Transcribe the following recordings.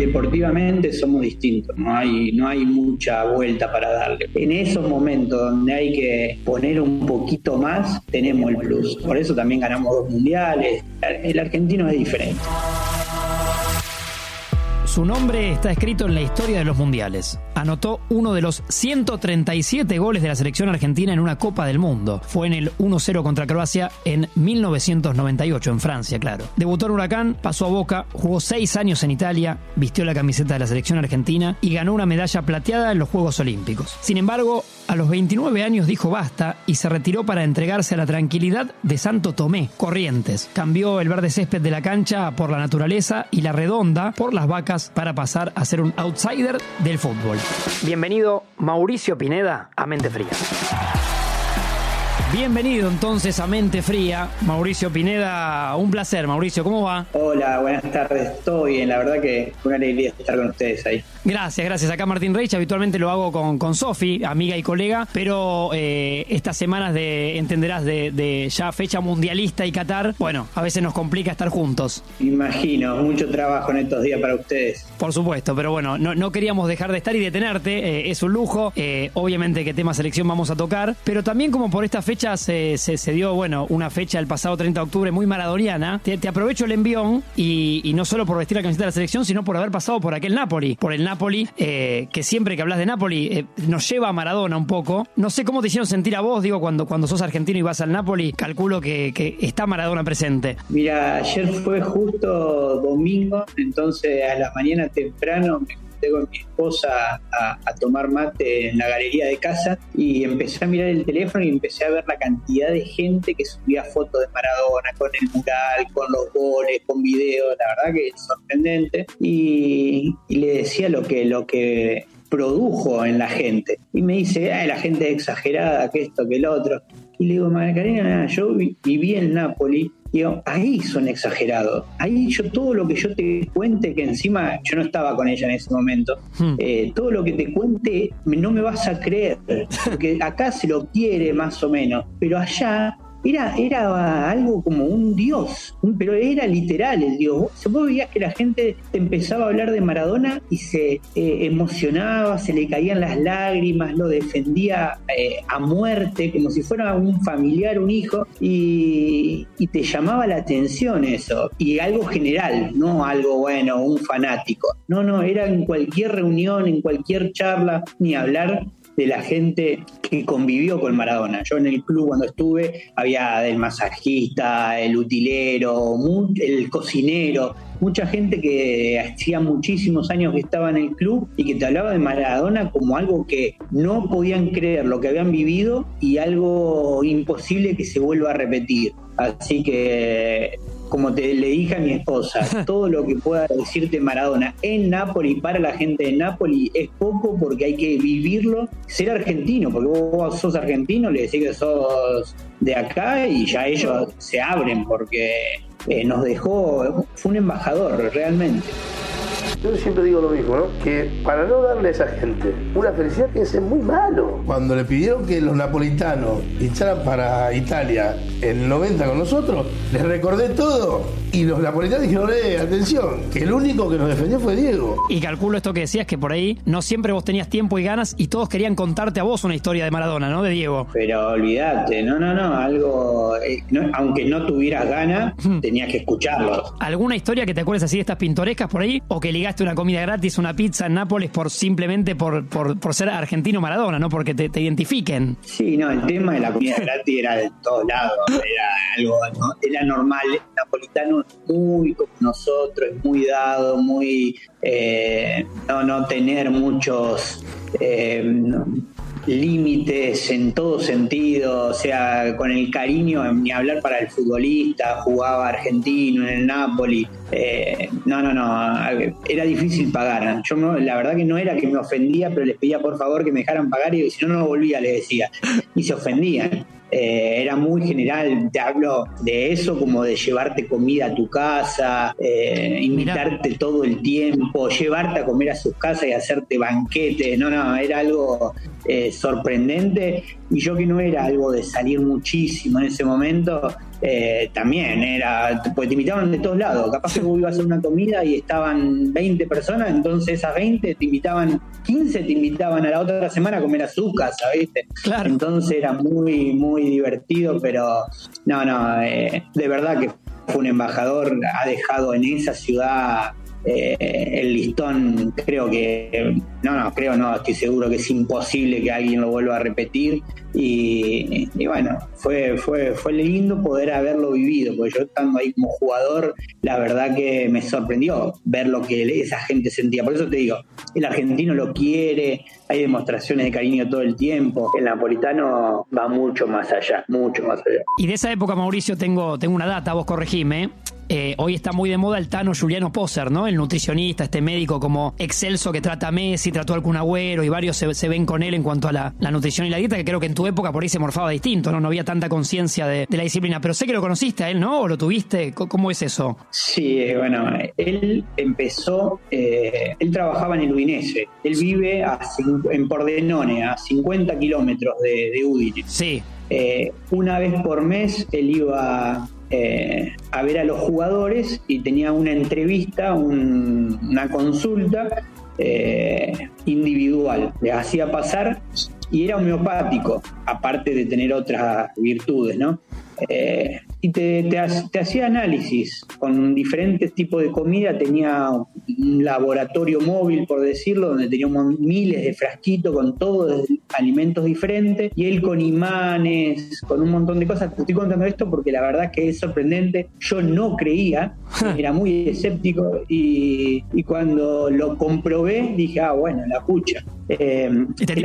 deportivamente somos distintos, no hay, no hay mucha vuelta para darle. En esos momentos donde hay que poner un poquito más, tenemos el plus. Por eso también ganamos dos mundiales. El argentino es diferente. Su nombre está escrito en la historia de los mundiales. Anotó uno de los 137 goles de la selección argentina en una Copa del Mundo. Fue en el 1-0 contra Croacia en 1998, en Francia, claro. Debutó en Huracán, pasó a Boca, jugó seis años en Italia, vistió la camiseta de la selección argentina y ganó una medalla plateada en los Juegos Olímpicos. Sin embargo, a los 29 años dijo basta y se retiró para entregarse a la tranquilidad de Santo Tomé, Corrientes. Cambió el verde césped de la cancha por la naturaleza y la redonda por las vacas para pasar a ser un outsider del fútbol. Bienvenido Mauricio Pineda a Mente Fría. Bienvenido entonces a Mente Fría, Mauricio Pineda. Un placer, Mauricio, ¿cómo va? Hola, buenas tardes. Estoy bien, la verdad que una alegría estar con ustedes ahí. Gracias, gracias. Acá Martín Reich, habitualmente lo hago con, con Sofi, amiga y colega, pero eh, estas semanas de, entenderás, de, ya fecha mundialista y Qatar, bueno, a veces nos complica estar juntos. Imagino, mucho trabajo en estos días para ustedes. Por supuesto, pero bueno, no, queríamos dejar de estar y detenerte, eh, es un lujo. Eh, obviamente que tema selección vamos a tocar, pero también como por esta fecha se, se, dio, bueno, una fecha el pasado 30 de octubre muy maradoniana. Te, aprovecho el envión y, no solo por vestir la camiseta de la selección, sino por haber pasado por aquel Napoli, por el Napoli, eh, que siempre que hablas de Napoli eh, nos lleva a Maradona un poco. No sé cómo te hicieron sentir a vos, digo, cuando, cuando sos argentino y vas al Napoli, calculo que, que está Maradona presente. Mira, ayer fue justo domingo, entonces a la mañana temprano me con mi esposa a, tomar mate en la galería de casa y empecé a mirar el teléfono y empecé a ver la cantidad de gente que subía fotos de Maradona con el mural, con los goles, con videos, la verdad que es sorprendente. Y, le decía lo que, lo que produjo en la gente. Y me dice, la gente es exagerada, que esto, que el otro. Y le digo, María yo viví en Nápoles Digo, ahí son exagerados. Ahí yo todo lo que yo te cuente, que encima yo no estaba con ella en ese momento, hmm. eh, todo lo que te cuente no me vas a creer, porque acá se lo quiere más o menos, pero allá era, era algo como un dios, pero era literal el dios. Vos veías que la gente empezaba a hablar de Maradona y se eh, emocionaba, se le caían las lágrimas, lo defendía eh, a muerte, como si fuera un familiar, un hijo, y, y, te llamaba la atención eso. Y algo general, no algo bueno, un fanático. No, no, era en cualquier reunión, en cualquier charla, ni hablar de la gente que convivió con Maradona. Yo en el club cuando estuve había el masajista, el utilero, el cocinero, mucha gente que hacía muchísimos años que estaba en el club y que te hablaba de Maradona como algo que no podían creer lo que habían vivido y algo imposible que se vuelva a repetir. Así que como te le dije a mi esposa, todo lo que pueda decirte Maradona en Nápoles para la gente de Nápoles es poco porque hay que vivirlo, ser argentino, porque vos sos argentino, le decís que sos de acá y ya ellos se abren porque eh, nos dejó, fue un embajador realmente. Yo siempre digo lo mismo, ¿no? Que para no darle a esa gente una felicidad que es muy malo. Cuando le pidieron que los napolitanos hincharan para Italia en el 90 con nosotros, les recordé todo y los napolitanos dijeron, eh, atención, que el único que nos defendió fue Diego. Y calculo esto que decías, que por ahí no siempre vos tenías tiempo y ganas y todos querían contarte a vos una historia de Maradona, ¿no? De Diego. Pero olvídate, no, no, no, algo, eh, aunque no tuvieras ganas, tenías que escucharlo. ¿Alguna historia que te acuerdes así de estas pintorescas por ahí? ¿O que ligaste una comida gratis, una pizza en Nápoles por simplemente por, por, ser argentino Maradona, no porque te, te, identifiquen? Sí, no, el tema de la comida gratis era de todos lados, era algo, era normal, napolitano muy como nosotros, muy dado, muy eh, no, no tener muchos eh, límites en todo sentido, o sea, con el cariño, ni hablar para el futbolista, jugaba argentino en el Napoli. Eh, no, no, no, era difícil pagar. Yo la verdad que no era que me ofendía, pero les pedía por favor que me dejaran pagar y si no, no volvía, le decía. Y se ofendían. Eh, era muy general, te hablo de eso como de llevarte comida a tu casa, eh, invitarte todo el tiempo, llevarte a comer a sus casas y hacerte banquetes, no, no, era algo eh, sorprendente y yo que no era algo de salir muchísimo en ese momento, eh, también era, pues te invitaban de todos lados. Capaz que vos ibas a hacer una comida y estaban 20 personas, entonces esas 20 te invitaban, 15 te invitaban a la otra semana a comer azúcar, ¿viste? Claro. Entonces era muy, muy divertido, pero no, no, eh, de verdad que fue un embajador, ha dejado en esa ciudad eh, el listón creo que, no, no, creo no, estoy seguro que es imposible que alguien lo vuelva a repetir. Y, bueno, fue, fue, fue lindo poder haberlo vivido, porque yo estando ahí como jugador, la verdad que me sorprendió ver lo que esa gente sentía, por eso te digo, el argentino lo quiere, hay demostraciones de cariño todo el tiempo, el napolitano va mucho más allá, mucho más allá. Y de esa época, Mauricio, tengo, tengo una data, vos corregime, eh, hoy está muy de moda el Tano Juliano Poser, ¿no? El nutricionista, este médico como excelso que trata a Messi, trató al Kun Agüero y varios se, ven con él en cuanto a la, nutrición y la dieta, que creo que en tu época por ahí se morfaba distinto, ¿no? No había tanta conciencia de, la disciplina. Pero sé que lo conociste a él, ¿no? ¿O lo tuviste? ¿Cómo es eso? Sí, eh, bueno, él empezó, eh, él trabajaba en el Udinese. Él vive en Pordenone, a 50 kilómetros de, de Udine. Sí. una vez por mes él iba eh, a ver a los jugadores y tenía una entrevista, una consulta eh, individual. Les hacía pasar y era homeopático, aparte de tener otras virtudes, ¿no? Eh, y te, hacía análisis con diferentes tipos de comida. Tenía un laboratorio móvil, por decirlo, donde tenía miles de frasquitos con todos alimentos diferentes. Y él con imanes, con un montón de cosas. Te estoy contando esto porque la verdad que es sorprendente. Yo no creía, era muy escéptico. Y, cuando lo comprobé, dije, ah, bueno, la pucha. Eh, este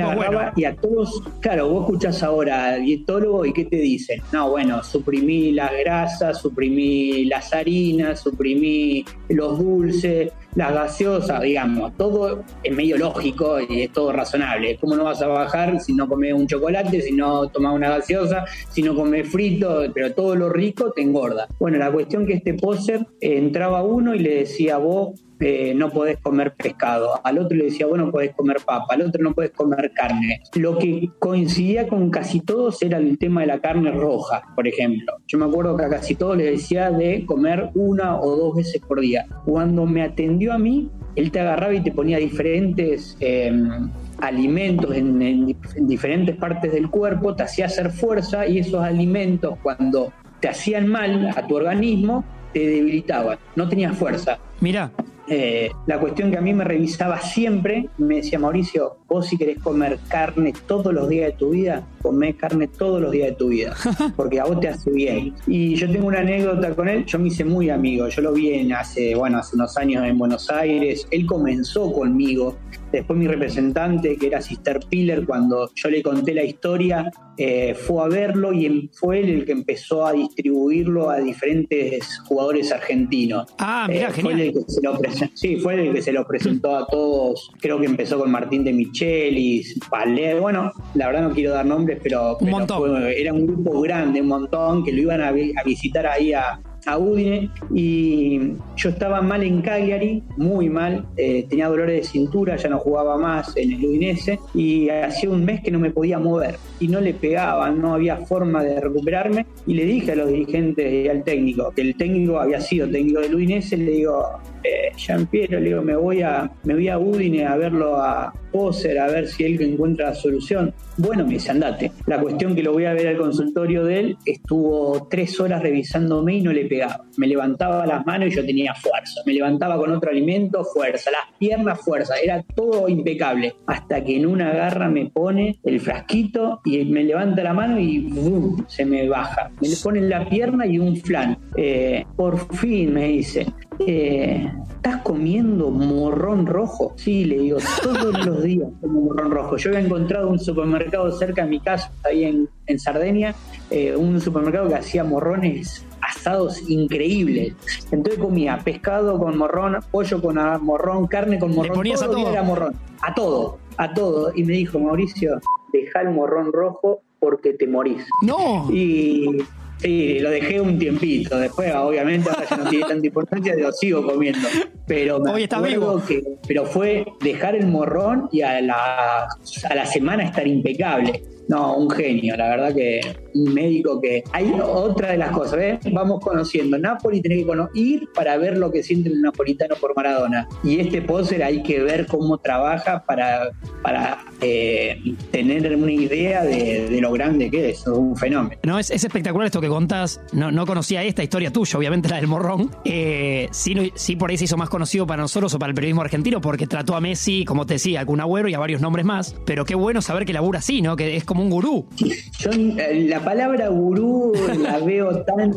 y a todos, claro, vos escuchás ahora al dietólogo y ¿qué te dicen? No, bueno, suprimí las grasas, suprimí las harinas, suprimí los dulces, las gaseosas, digamos, todo es medio lógico y es todo razonable. ¿Cómo no vas a bajar si no comes un chocolate, si no tomas una gaseosa, si no comes frito, pero todo lo rico te engorda? Bueno, la cuestión que este poser eh, entraba uno y le decía, vos eh, no podés comer pescado, al otro le decía, bueno, podés comer papa, al otro no podés comer carne. Lo que coincidía con casi todos era el tema de la carne roja, por ejemplo. Yo me acuerdo que a casi todos les decía de comer una o dos veces por día. Cuando me atendió a mí, él te agarraba y te ponía diferentes... Em, alimentos en, en, diferentes partes del cuerpo, te hacía hacer fuerza y esos alimentos cuando te hacían mal a tu organismo, te debilitaban, no tenías fuerza. Mira. Eh, la cuestión que a mí me revisaba siempre, me decía Mauricio, vos si querés comer carne todos los días de tu vida, comé carne todos los días de tu vida, porque a vos te hace bien. Y yo tengo una anécdota con él, yo me hice muy amigo, yo lo vi en hace, bueno, hace unos años en Buenos Aires, él comenzó conmigo Después mi representante, que era Sister Piller, cuando yo le conté la historia, eh, fue a verlo y fue él el que empezó a distribuirlo a diferentes jugadores argentinos. Ah, mira, eh, Fue el que se lo sí, fue el que se lo presentó a todos. Creo que empezó con Martín de Michelis, Paler. Bueno, la verdad no quiero dar nombres, pero, era un grupo grande, un montón, que lo iban a visitar ahí a, a Udine y yo estaba mal en Cagliari, muy mal, eh, tenía dolores de cintura, ya no jugaba más en el Udinese y hacía un mes que no me podía mover y no le pegaba, no había forma de recuperarme y le dije a los dirigentes y al técnico, que el técnico había sido técnico del Udinese, le digo, eh, Jean Pierre, le digo, me voy a, me voy a Udine a verlo a Poser, a ver si él encuentra solución. Bueno, me dice, andate. La cuestión que lo voy a ver al consultorio de él, estuvo tres horas revisándome y no le pegaba. Me levantaba las manos y yo tenía fuerza. Me levantaba con otro alimento, fuerza. Las piernas, fuerza. Era todo impecable. Hasta que en una garra me pone el frasquito y me levanta la mano y se me baja. Me le pone la pierna y un flan. Eh, por fin me dice, eh, ¿estás comiendo morrón rojo? Sí, le digo, todos los días como morrón rojo. Yo había encontrado un supermercado cerca de mi casa, ahí en, en Sardenia, eh, un supermercado que hacía morrones asados increíbles. Entonces comía pescado con morrón, pollo con morrón, carne con morrón. ¿Le todo, a todo? Era morrón. A todo, a todo. Y me dijo, Mauricio, deja el morrón rojo porque te morís. No. Y Sí, lo dejé un tiempito. Después, obviamente, ahora ya no tiene tanta importancia, lo sigo comiendo. Pero me está vivo. Que, pero fue dejar el morrón y a la, a la semana estar impecable. No, un genio, la verdad que un médico que... Hay otra de las cosas, ¿ves? Vamos conociendo. Napoli tenés que ir para ver lo que siente el napolitano por Maradona. Y este póster hay que ver cómo trabaja para, para eh, tener una idea de, lo grande que es, un fenómeno. No, es, espectacular esto que contás. No, no conocía esta historia tuya, obviamente la del morrón. Eh, sí, sí, por ahí se hizo más conocido para nosotros o para el periodismo argentino, porque trató a Messi, como te decía, a Kun Agüero y a varios nombres más. Pero qué bueno saber que labura así, ¿no? Que es como un gurú. Yo eh, la palabra gurú la veo tan,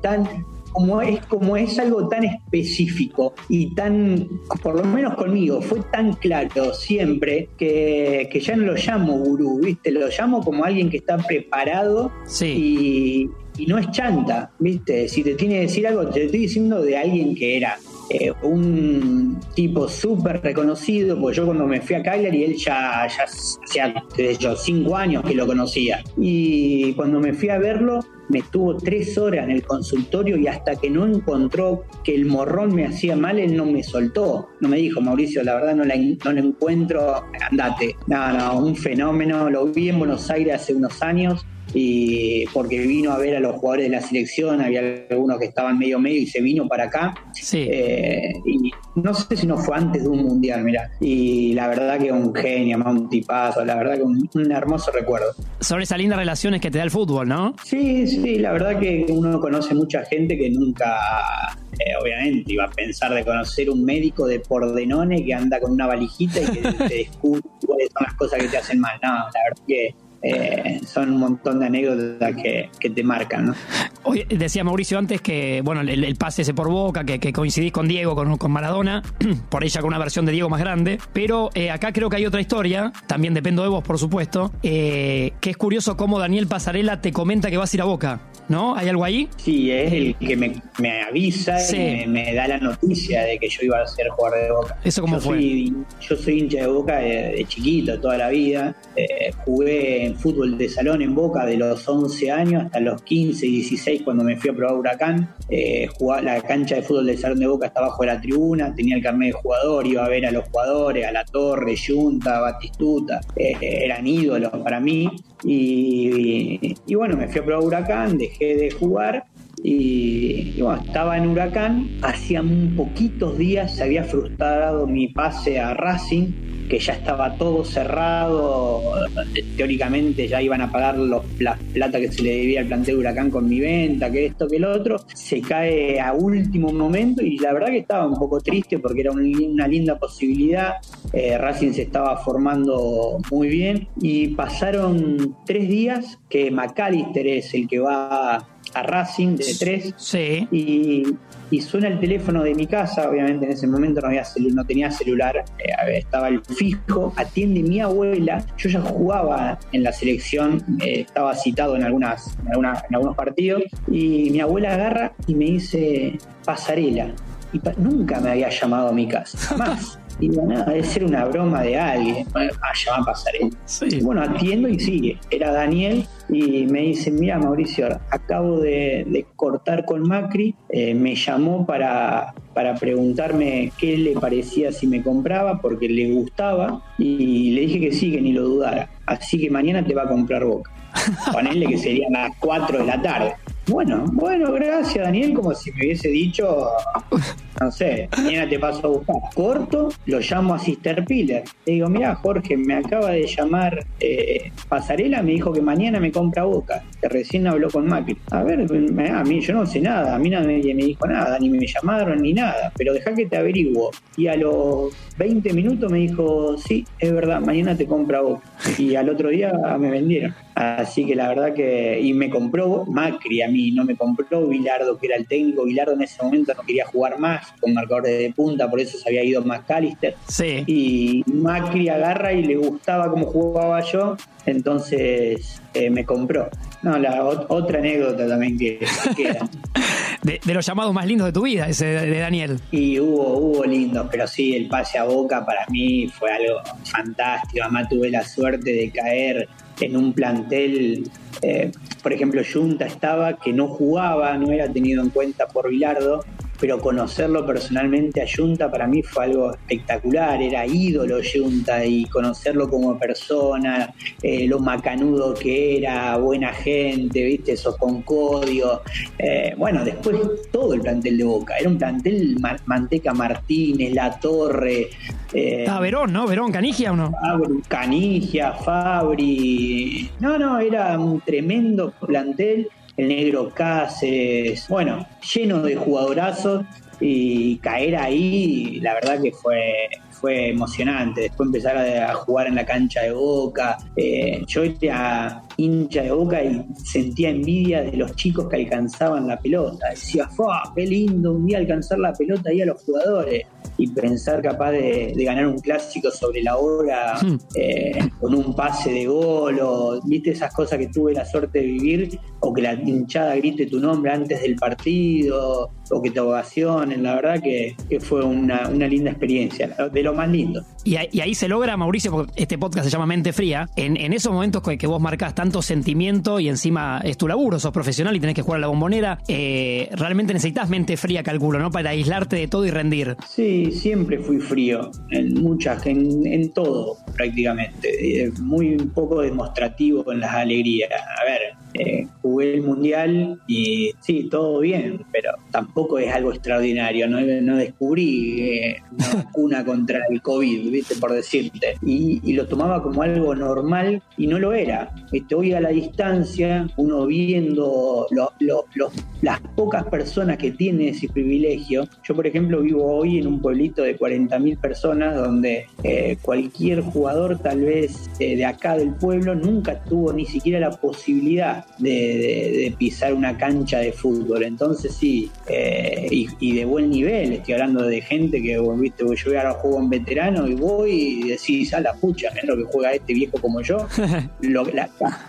tan como es, como es algo tan específico y tan, por lo menos conmigo, fue tan claro siempre que, ya no lo llamo gurú, ¿viste? Lo llamo como alguien que está preparado y, no es chanta, ¿viste? Si te tiene que decir algo, te estoy diciendo de alguien que era eh, un tipo súper reconocido, porque yo cuando me fui a Cagliari, él ya, ya hacía desde cinco años que lo conocía. Y cuando me fui a verlo, me estuvo tres horas en el consultorio y hasta que no encontró que el morrón me hacía mal, él no me soltó. No me dijo, Mauricio, la verdad no, la, no encuentro, andate. No, no, un fenómeno. Lo vi en Buenos Aires hace unos años y porque vino a ver a los jugadores de la selección, había algunos que estaban medio medio y se vino para acá. Sí. Eh, y no sé si no fue antes de un mundial, mira. Y la verdad que un genio, más un tipazo, la verdad que un, hermoso recuerdo. Sobre esas lindas relaciones que te da el fútbol, ¿no? Sí, sí, la verdad que uno conoce mucha gente que nunca eh, obviamente iba a pensar de conocer un médico de Pordenone que anda con una valijita y que te descubre cuáles son las cosas que te hacen mal. No, la verdad que eh, son un montón de anécdotas que, te marcan. ¿no? Hoy decía Mauricio antes que bueno el, pase ese por boca, que, coincidís con Diego, con, con, Maradona, por ella con una versión de Diego más grande, pero eh, acá creo que hay otra historia, también dependo de vos por supuesto, eh, que es curioso cómo Daniel Pasarela te comenta que vas a ir a Boca. ¿no? ¿Hay algo ahí? Sí, es el que me, avisa y me, da la noticia de que yo iba a ser jugador de Boca. ¿Eso cómo fue? yo soy hincha de Boca de, chiquito, toda la vida. Eh, jugué en fútbol de salón en Boca de los 11 años hasta los 15, 16 cuando me fui a probar Huracán. Eh, la cancha de fútbol de salón de Boca estaba bajo la tribuna, tenía el carnet de jugador, iba a ver a los jugadores, a la Torre, Junta, Batistuta, eh, eran ídolos para mí. Y, y, bueno, me fui a probar Huracán, dejé de jugar y, bueno, estaba en Huracán, hacía un poquitos días se había frustrado mi pase a Racing, que ya estaba todo cerrado, teóricamente ya iban a pagar los, la plata que se le debía al plantel de Huracán con mi venta, que esto, que el otro, se cae a último momento y la verdad que estaba un poco triste porque era una linda posibilidad, eh, Racing se estaba formando muy bien y pasaron tres días que McAllister es el que va a Racing de tres sí. y, suena el teléfono de mi casa, obviamente en ese momento no, había no tenía celular, eh, estaba el fijo, atiende mi abuela, yo ya jugaba en la selección, eh, estaba citado en, algunas, en, algunos partidos, y mi abuela agarra y me dice, pasarela. Y nunca me había llamado a mi casa, jamás. Y nada, debe ser una broma de alguien. Ah, ya va a pasar Bueno, atiendo y sigue. Era Daniel y me dice, mira Mauricio, acabo de, cortar con Macri, eh, me llamó para, para preguntarme qué le parecía si me compraba, porque le gustaba, y le dije que sí, que ni lo dudara. Así que mañana te va a comprar Boca. Ponele que serían las 4 de la tarde. Bueno, bueno, gracias Daniel, como si me hubiese dicho, no sé, mañana te paso a buscar. Corto, lo llamo a Sister Piller. Le digo, mira Jorge, me acaba de llamar eh, Pasarela, me dijo que mañana me compra Boca, que recién habló con Macri. A ver, a mí yo no sé nada, a mí nadie me dijo nada, ni me llamaron ni nada, pero deja que te averiguo. Y a los 20 minutos me dijo, sí, es verdad, mañana te compra Boca. Y al otro día me vendieron. Así que la verdad que, y me compró Macri a mí, no me compró Vilardo, que era el técnico. Vilardo en ese momento no quería jugar más con marcadores de punta, por eso se había ido McAllister. Sí. Y Macri agarra y le gustaba cómo jugaba yo, entonces eh, me compró. No, la otra anécdota también que queda. de, los llamados más lindos de tu vida, ese de, Daniel. Y hubo, hubo lindos, pero sí, el pase a boca para mí fue algo fantástico. Además tuve la suerte de caer en un plantel, eh, por ejemplo, Junta estaba, que no jugaba, no era tenido en cuenta por Bilardo, pero conocerlo personalmente a Junta para mí fue algo espectacular, era ídolo Junta y conocerlo como persona, eh, lo macanudo que era, buena gente, viste, esos con código. Eh, bueno, después todo el plantel de Boca, era un plantel Manteca Martínez, La Torre. Eh, ah, Verón, ¿no? Verón, Canigia o no? Canigia, Fabri. No, no, era un tremendo plantel el negro Cáceres, bueno, lleno de jugadorazos y caer ahí, la verdad que fue fue emocionante. Después empezar a, jugar en la cancha de Boca. Eh, yo era hincha de Boca y sentía envidia de los chicos que alcanzaban la pelota. Decía, ¡qué lindo un día alcanzar la pelota ahí a los jugadores! Y pensar capaz de, ganar un clásico sobre la hora hmm. eh, con un pase de gol o, viste, esas cosas que tuve la suerte de vivir o que la hinchada grite tu nombre antes del partido o que te ovacionen. La verdad que, fue una, linda experiencia, de lo más lindo. Y, ahí se logra, Mauricio, porque este podcast se llama Mente Fría, en, esos momentos que, vos marcas tanto sentimiento y encima es tu laburo, sos profesional y tenés que jugar a la bombonera, eh, realmente necesitas mente fría, calculo, ¿no? Para aislarte de todo y rendir. Sí, siempre fui frío, en muchas, en, en todo prácticamente. Muy poco demostrativo en las alegrías. A ver, eh, jugué el mundial y sí, todo bien, pero tampoco es algo extraordinario. No, no descubrí eh, una vacuna contra el COVID, ¿viste? por decirte. Y, lo tomaba como algo normal y no lo era. ¿viste? Hoy a la distancia, uno viendo las pocas personas que tienen ese privilegio. Yo, por ejemplo, vivo hoy en un pueblito de 40.000 personas donde eh, cualquier jugador, tal vez de acá del pueblo, nunca tuvo ni siquiera la posibilidad de, pisar una cancha de fútbol. Entonces sí, eh, y, de buen nivel, estoy hablando de gente que, viste, yo voy a juego en veterano y voy y decís, a la pucha, es lo que juega este viejo como yo. lo,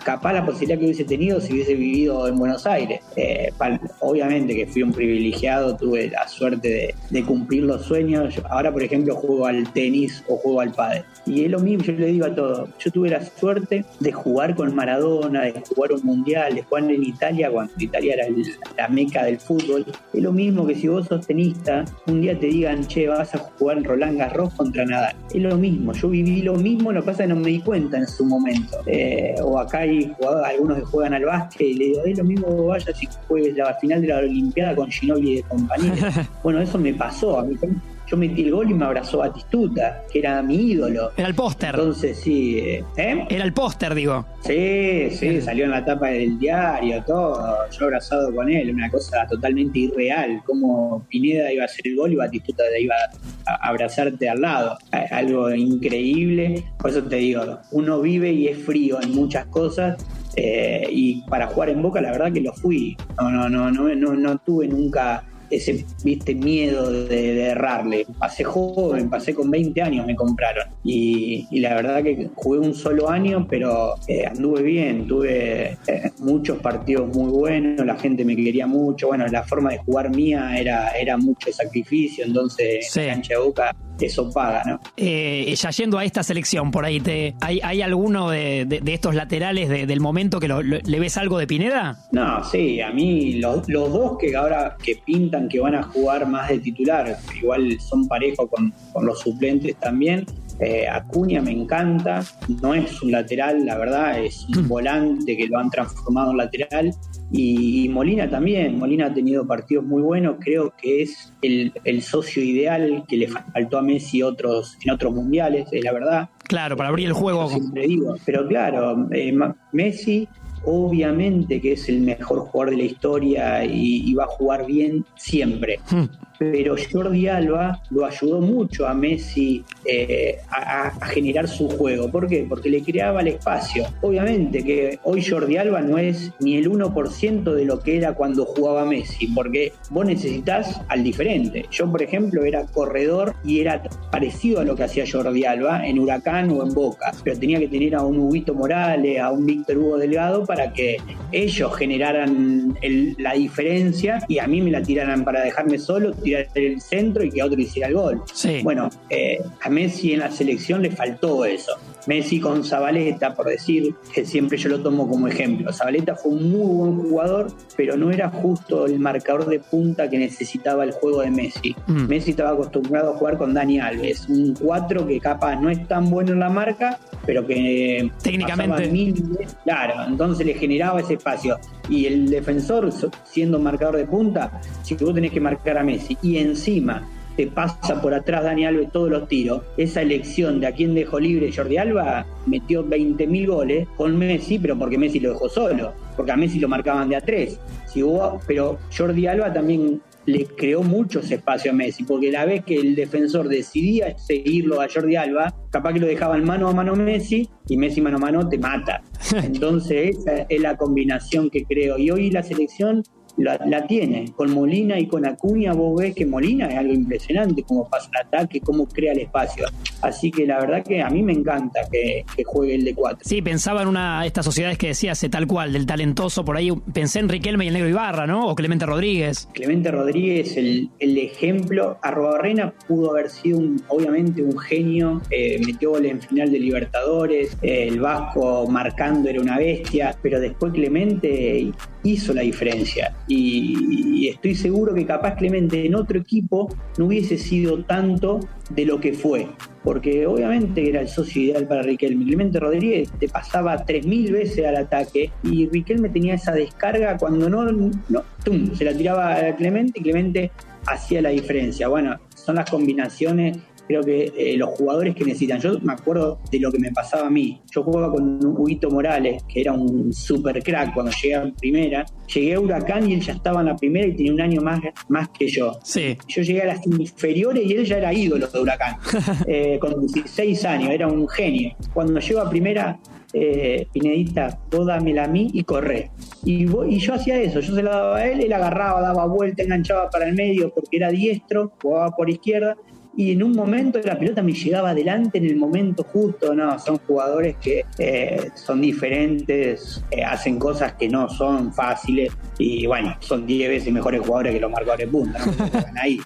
capaz la posibilidad que hubiese tenido si hubiese vivido en Buenos Aires. Eh, obviamente que fui un privilegiado, tuve la suerte de, cumplir los sueños. Ahora, por ejemplo, juego al tenis o juego al pádel. Y es lo mismo, yo le digo a todos, yo tuve la suerte de jugar con Maradona, de jugar un mundial, de jugar en Italia, cuando Italia era la meca del fútbol. Es lo mismo que si vos sos tenista, un día te digan, che, vas a jugar en Roland Garros contra Nadal. Es lo mismo, yo viví lo mismo, lo que pasa es que no me di cuenta en su momento. Eh, o acá hay jugadores, algunos que juegan al básquet y le digo, es lo mismo que vayas si juegues la final de la Olimpiada con Ginobili de compañía. bueno, eso me pasó a mí yo metí el gol y me abrazó Batistuta, que era mi ídolo. Era el póster. Entonces sí. ¿eh? Era el póster, digo. Sí, sí, salió en la tapa del diario, todo. Yo abrazado con él, una cosa totalmente irreal. Como Pineda iba a hacer el gol y Batistuta iba a abrazarte al lado. Algo increíble. Por eso te digo, uno vive y es frío en muchas cosas. Eh, y para jugar en Boca, la verdad que lo fui. No, no, no, no, no, no tuve nunca ese viste miedo de, errarle. Pasé joven, pasé con 20 años, me compraron. Y, la verdad que jugué un solo año, pero eh, anduve bien, tuve eh, muchos partidos muy buenos, la gente me quería mucho. Bueno, la forma de jugar mía era, era mucho sacrificio, entonces sí. cancha de boca eso paga, ¿no? Eh, ya yendo a esta selección, por ahí, te, ¿hay, hay alguno de, estos laterales del momento que le ves algo de Pineda? No, sí, a mí los, dos que ahora que pintan que van a jugar más de titular, igual son parejos con, con los suplentes también, eh, Acuña me encanta, no es un lateral, la verdad, es un volante que lo han transformado en lateral. Y, Molina también, Molina ha tenido partidos muy buenos, creo que es el, socio ideal que le faltó a Messi otros, en otros mundiales, es la verdad. Claro, para abrir el juego. Siempre digo, pero claro, eh, Messi obviamente que es el mejor jugador de la historia y, va a jugar bien siempre. Hmm pero Jordi Alba lo ayudó mucho a Messi eh, a, generar su juego. ¿Por qué? Porque le creaba el espacio. Obviamente que hoy Jordi Alba no es ni el 1% de lo que era cuando jugaba Messi, porque vos necesitas al diferente. Yo, por ejemplo, era corredor y era parecido a lo que hacía Jordi Alba en Huracán o en Boca, pero tenía que tener a un Huguito Morales, a un Víctor Hugo Delgado para que ellos generaran la diferencia y a mí me la tiraran para dejarme solo, el centro y que a otro hiciera el gol. Bueno, eh, a Messi en la selección le faltó eso. Messi con Zabaleta, por decir, que siempre yo lo tomo como ejemplo. Zabaleta fue un muy buen jugador, pero no era justo el marcador de punta que necesitaba el juego de Messi. Mm. Messi estaba acostumbrado a jugar con Dani Alves, un 4 que capaz no es tan bueno en la marca, pero que técnicamente claro, entonces le generaba ese espacio. Y el defensor, siendo marcador de punta, si vos tenés que marcar a Messi y encima te pasa por atrás Dani Alves todos los tiros, esa elección de a quién dejó libre Jordi Alba metió 20.000 goles con Messi, pero porque Messi lo dejó solo, porque a Messi lo marcaban de a tres. Si hubo, pero Jordi Alba también le creó muchos espacios a Messi, porque la vez que el defensor decidía seguirlo a Jordi Alba, capaz que lo dejaban mano a mano Messi y Messi mano a mano te mata. Entonces esa es la combinación que creo. Y hoy la selección la, tiene. Con Molina y con Acuña vos ves que Molina es algo impresionante, cómo pasa el ataque, cómo crea el espacio. Así que la verdad que a mí me encanta que, juegue el de 4. Sí, pensaba en una de estas sociedades que decías tal cual, del talentoso, por ahí pensé en Riquelme y el Negro Ibarra, ¿no? O Clemente Rodríguez. Clemente Rodríguez, el, el ejemplo. Arrobarrena pudo haber sido un, obviamente un genio, eh, metió gol en final de Libertadores, eh, el Vasco marcando era una bestia, pero después Clemente hizo la diferencia y, estoy seguro que capaz Clemente en otro equipo no hubiese sido tanto de lo que fue, porque obviamente era el socio ideal para Riquelme. Clemente Rodríguez te pasaba 3.000 veces al ataque y Riquelme tenía esa descarga cuando no, no tum, se la tiraba a Clemente y Clemente hacía la diferencia. Bueno, son las combinaciones creo que eh, los jugadores que necesitan. Yo me acuerdo de lo que me pasaba a mí. Yo jugaba con Huguito Morales, que era un super crack cuando llegué a primera. Llegué a Huracán y él ya estaba en la primera y tenía un año más, más que yo. Sí. Yo llegué a las inferiores y él ya era ídolo de Huracán. Eh, con 16 años, era un genio. Cuando llego a primera, eh, Pinedita, vos dámela a mí y corré. Y, y, yo hacía eso, yo se la daba a él, él agarraba, daba vuelta, enganchaba para el medio porque era diestro, jugaba por izquierda, y en un momento la pelota me llegaba adelante en el momento justo, no, son jugadores que eh, son diferentes, eh, hacen cosas que no son fáciles y bueno, son 10 veces mejores jugadores que los marcadores punta, ¿no? ahí.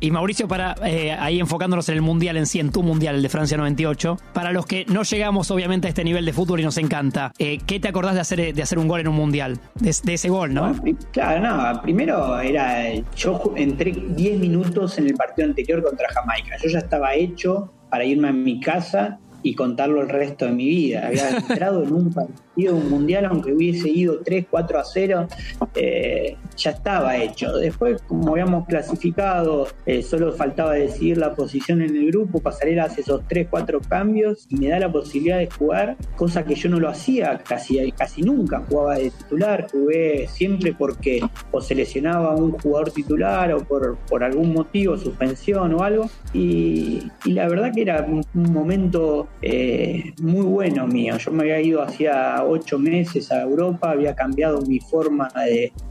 Y Mauricio, para eh, ahí enfocándonos en el Mundial en sí, en tu Mundial, el de Francia 98, para los que no llegamos obviamente a este nivel de fútbol y nos encanta, eh, ¿qué te acordás de hacer, de hacer un gol en un Mundial? De, ese gol, ¿no? claro, no, primero era, yo entré 10 minutos en el partido anterior contra Jamaica, yo ya estaba hecho para irme a mi casa y contarlo el resto de mi vida. Había entrado en un partido, un mundial, aunque hubiese ido 3, 4 a 0, eh, ya estaba hecho. Después, como habíamos clasificado, eh, solo faltaba decidir la posición en el grupo, Pasarela hace esos 3, 4 cambios y me da la posibilidad de jugar, cosa que yo no lo hacía casi, casi nunca, jugaba de titular, jugué siempre porque o seleccionaba a un jugador titular o por, por algún motivo, suspensión o algo, y, la verdad que era un momento eh, muy bueno mío. Yo me había ido hacía ocho meses a Europa, había cambiado mi forma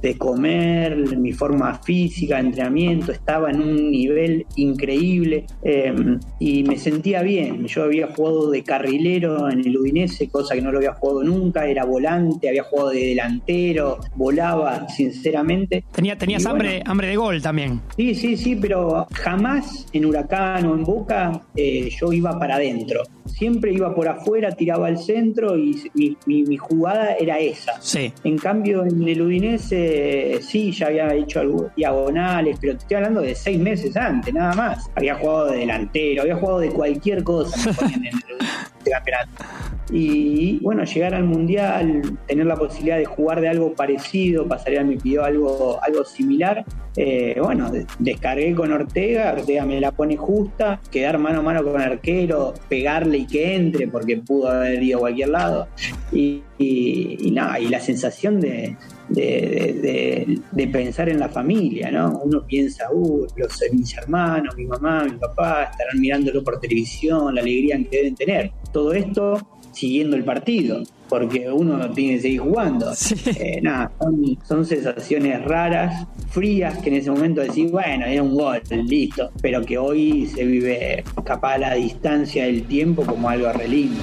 de, comer, mi forma física, entrenamiento, estaba en un nivel increíble em, y me sentía bien. Yo había jugado de carrilero en el Udinese, cosa que no lo había jugado nunca, era volante, había jugado de delantero, volaba sinceramente. Tenía, tenías hambre, hambre de gol también. Sí, sí, sí, pero jamás en Huracán o en Boca eh, yo iba para adentro siempre iba por afuera, tiraba al centro y mi, jugada era esa. Sí. En cambio, en el Udinese sí, ya había hecho diagonales, pero te estoy hablando de seis meses antes, nada más. Había jugado de delantero, había jugado de cualquier cosa en el campeonato. Y bueno, llegar al mundial, tener la posibilidad de jugar de algo parecido, Pasaría me pidió algo, algo similar. Eh, bueno, descargué con Ortega, Ortega me la pone justa, quedar mano a mano con arquero, pegarle y que entre, porque pudo haber ido a cualquier lado. Y, y, nada, y la sensación de, de, pensar en la familia, ¿no? Uno piensa, uh, los, mis hermanos, mi mamá, mi papá estarán mirándolo por televisión, la alegría que deben tener. Todo esto siguiendo el partido, porque uno tiene que seguir jugando. Eh, nada, son, sensaciones raras, frías, que en ese momento decís, bueno, era un gol, listo, pero que hoy se vive capaz a la distancia del tiempo como algo re lindo.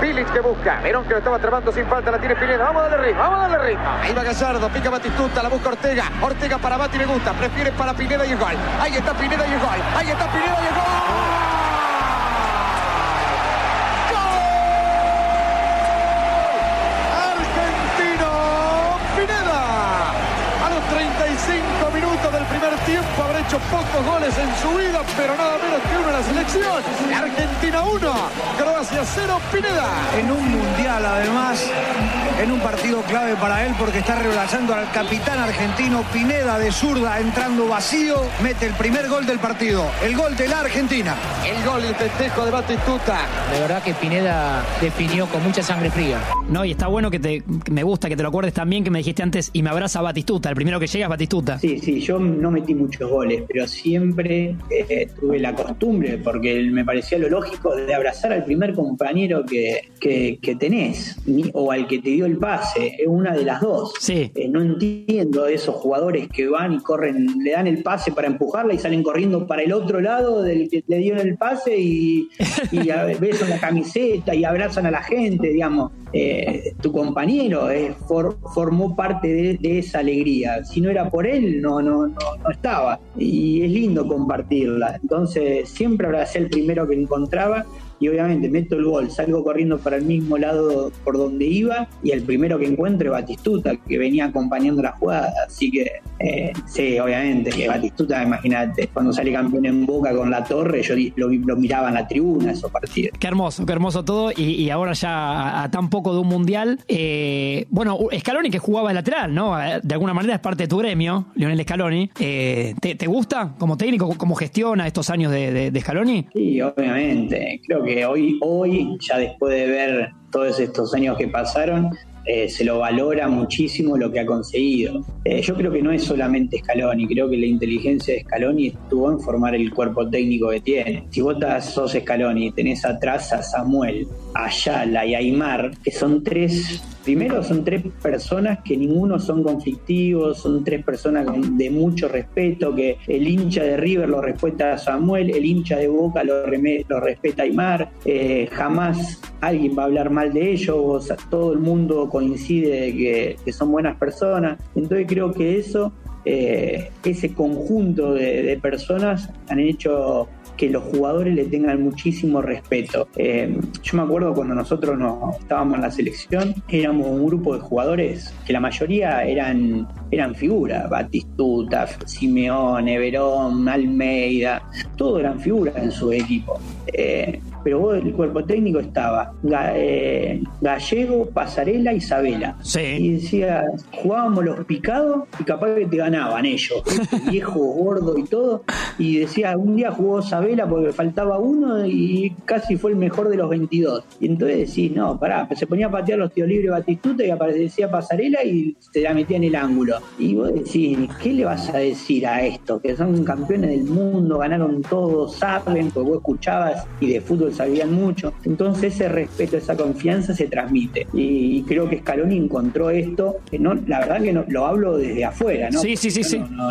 Pilic que busca, Verón que lo estaba trabando sin falta, la tiene Pineda, vamos a darle ritmo, vamos a darle ritmo. Ahí va Gallardo, pica Batistuta, la busca Ortega, Ortega para Bati me gusta, prefiere para Pineda y el gol. Ahí está Pineda y el gol, ahí está Pineda y el gol. 5 tiempo habrá hecho pocos goles en su vida, pero nada menos que uno en la selección. Argentina 1, Croacia 0, Pineda. En un mundial, además, en un partido clave para él porque está reemplazando al capitán argentino Pineda de zurda entrando vacío, mete el primer gol del partido, el gol de la Argentina. El gol y el festejo de Batistuta. De verdad que Pineda definió con mucha sangre fría. No, y está bueno que te me gusta que te lo acuerdes también que me dijiste antes y me abraza Batistuta, el primero que llega es Batistuta. Sí, sí, yo no metí muchos goles, pero siempre eh, tuve la costumbre, porque me parecía lo lógico, de abrazar al primer compañero que, que, que tenés, o al que te dio el pase, es una de las dos. Sí. Eh, no entiendo esos jugadores que van y corren, le dan el pase para empujarla y salen corriendo para el otro lado del que le dieron el pase y, y besan la camiseta y abrazan a la gente, digamos. Eh, tu compañero eh, for- formó parte de, esa alegría. Si no era por él, no, no, no, no estaba. Y es lindo compartirla. Entonces, siempre abracé el primero que encontraba y obviamente meto el gol, salgo corriendo para el mismo lado por donde iba y el primero que encuentro es Batistuta, que venía acompañando la jugada. Así que eh, sí, obviamente que Batistuta, imagínate, cuando sale campeón en Boca con la torre, yo lo, lo miraba en la tribuna esos partidos. Qué hermoso, qué hermoso todo. Y, y ahora ya a, a tan poco de un mundial. eh, bueno, Scaloni que jugaba de lateral, ¿no? Eh, De alguna manera es parte de tu gremio, Lionel Scaloni. Eh, ¿te, te gusta como técnico, cómo gestiona estos años de, de, de Scaloni? Sí, obviamente. Creo que hoy, hoy, ya después de ver todos estos años que pasaron, eh, se lo valora muchísimo lo que ha conseguido. Eh, yo creo que no es solamente Scaloni, creo que la inteligencia de Scaloni estuvo en formar el cuerpo técnico que tiene. Si vos sos Scaloni y tenés atrás a Samuel, a Ayala y a Aymar, que son tres, primero son tres personas que ninguno son conflictivos, son tres personas de mucho respeto, que el hincha de River lo respeta a Samuel, el hincha de Boca lo, lo respeta a Aymar, eh, jamás alguien va a hablar mal de ellos, o sea, todo el mundo coincide de que, son buenas personas, entonces creo que eso, eh, ese conjunto de personas han hecho que los jugadores le tengan muchísimo respeto. Eh, yo me acuerdo cuando nosotros no, estábamos en la selección, éramos un grupo de jugadores que la mayoría eran, eran figuras, Batistuta, Simeone, Verón, Almeida, todos eran figuras en su equipo. Eh, pero vos, el cuerpo técnico estaba eh, Gallego, Pasarela, Isabela. Sí. Y decía, jugábamos los picados y capaz que te ganaban ellos, este viejo, gordo y todo. Y decía, un día jugó Sabela porque faltaba uno y casi fue el mejor de los 22. Y entonces decís, no, pará, se ponía a patear los tíos libres Batistuta y aparecía Pasarela y se la metía en el ángulo. Y vos decís, ¿qué le vas a decir a esto? Que son campeones del mundo, ganaron todo, saben, porque vos escuchabas y de fútbol sabían mucho. Entonces ese respeto, esa confianza se transmite. Y, creo que Scaloni encontró esto, que no, la verdad que no, lo hablo desde afuera, ¿no? Sí, sí, sí, sí. no- no-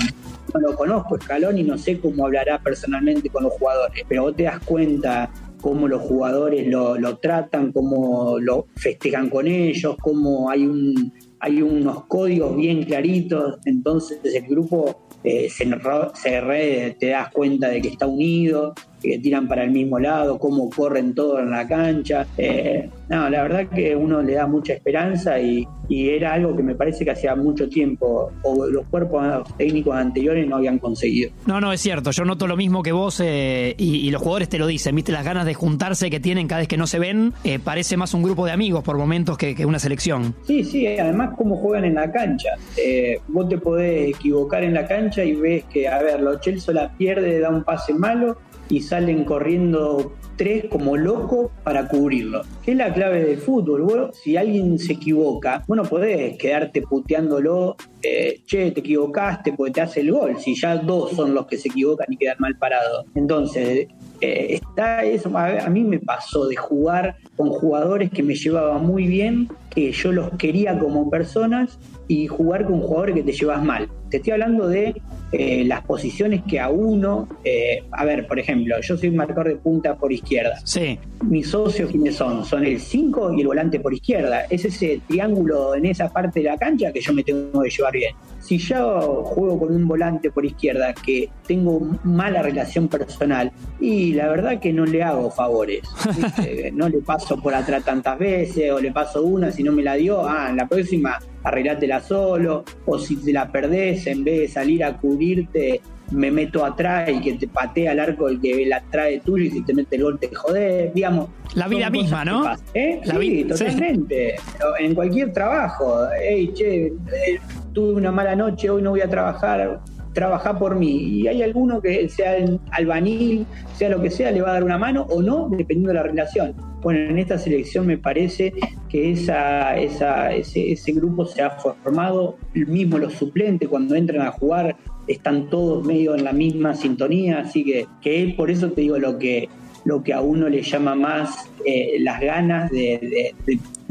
no lo conozco, Scaloni, no sé cómo hablará personalmente con los jugadores, pero vos te das cuenta cómo los jugadores lo, lo tratan, cómo lo festejan con ellos, cómo hay un hay unos códigos bien claritos, entonces el grupo eh, se, se re- te das cuenta de que está unido, que tiran para el mismo lado, cómo corren todos en la cancha. Eh, no, la verdad que uno le da mucha esperanza y, y era algo que me parece que hacía mucho tiempo o los cuerpos técnicos anteriores no habían conseguido. No, no, es cierto. Yo noto lo mismo que vos eh, y, y los jugadores te lo dicen. Viste, las ganas de juntarse que tienen cada vez que no se ven. eh, parece más un grupo de amigos por momentos que, que una selección. Sí, sí, además cómo juegan en la cancha. Eh, vos te podés equivocar en la cancha y ves que, a ver, los Chelsea la pierde, da un pase malo y salen corriendo tres como locos para cubrirlo. Que es la clave del fútbol. Vos, si alguien se equivoca, vos no podés quedarte puteándolo, eh, che, te equivocaste porque te hace el gol, si ya dos son los que se equivocan y quedan mal parados. Entonces, eh, está eso, a, a mí me pasó de jugar con jugadores que me llevaban muy bien, que yo los quería como personas, y jugar con jugadores que te llevas mal. Te estoy hablando de eh, las posiciones que a uno, eh, a ver, por ejemplo, yo soy marcador de punta por izquierda. Sí. Mis socios, ¿quiénes son? Son el 5 y el volante por izquierda. Es ese triángulo en esa parte de la cancha que yo me tengo que llevar bien. Si yo juego con un volante por izquierda que tengo mala relación personal, y la verdad que no le hago favores. no le paso por atrás tantas veces, o le paso una, si no me la dio, ah, en la próxima arreglátela solo, o si te la perdés, en vez de salir a cubrirte, me meto atrás y que te patea al arco el que la trae tuyo y si te mete el gol te jode, digamos. La vida misma, ¿no? ¿eh? La sí, totalmente. En cualquier trabajo. Hey, che, eh, tuve una mala noche, hoy no voy a trabajar, trabaja por mí. Y hay alguno que sea albanil, sea lo que sea, le va a dar una mano o no, dependiendo de la relación. Bueno, en esta selección me parece que esa, esa, ese, ese grupo se ha formado, mismo los suplentes cuando entran a jugar están todos medio en la misma sintonía, así que, que él, por eso te digo lo que, lo que a uno le llama más eh, las ganas de,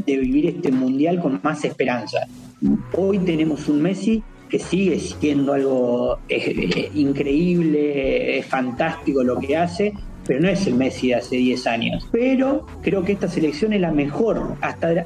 de vivir este mundial con más esperanza. Hoy tenemos un Messi que sigue siendo algo eh, increíble, es fantástico lo que hace, pero no es el Messi de hace 10 años. Pero creo que esta selección es la mejor, hasta,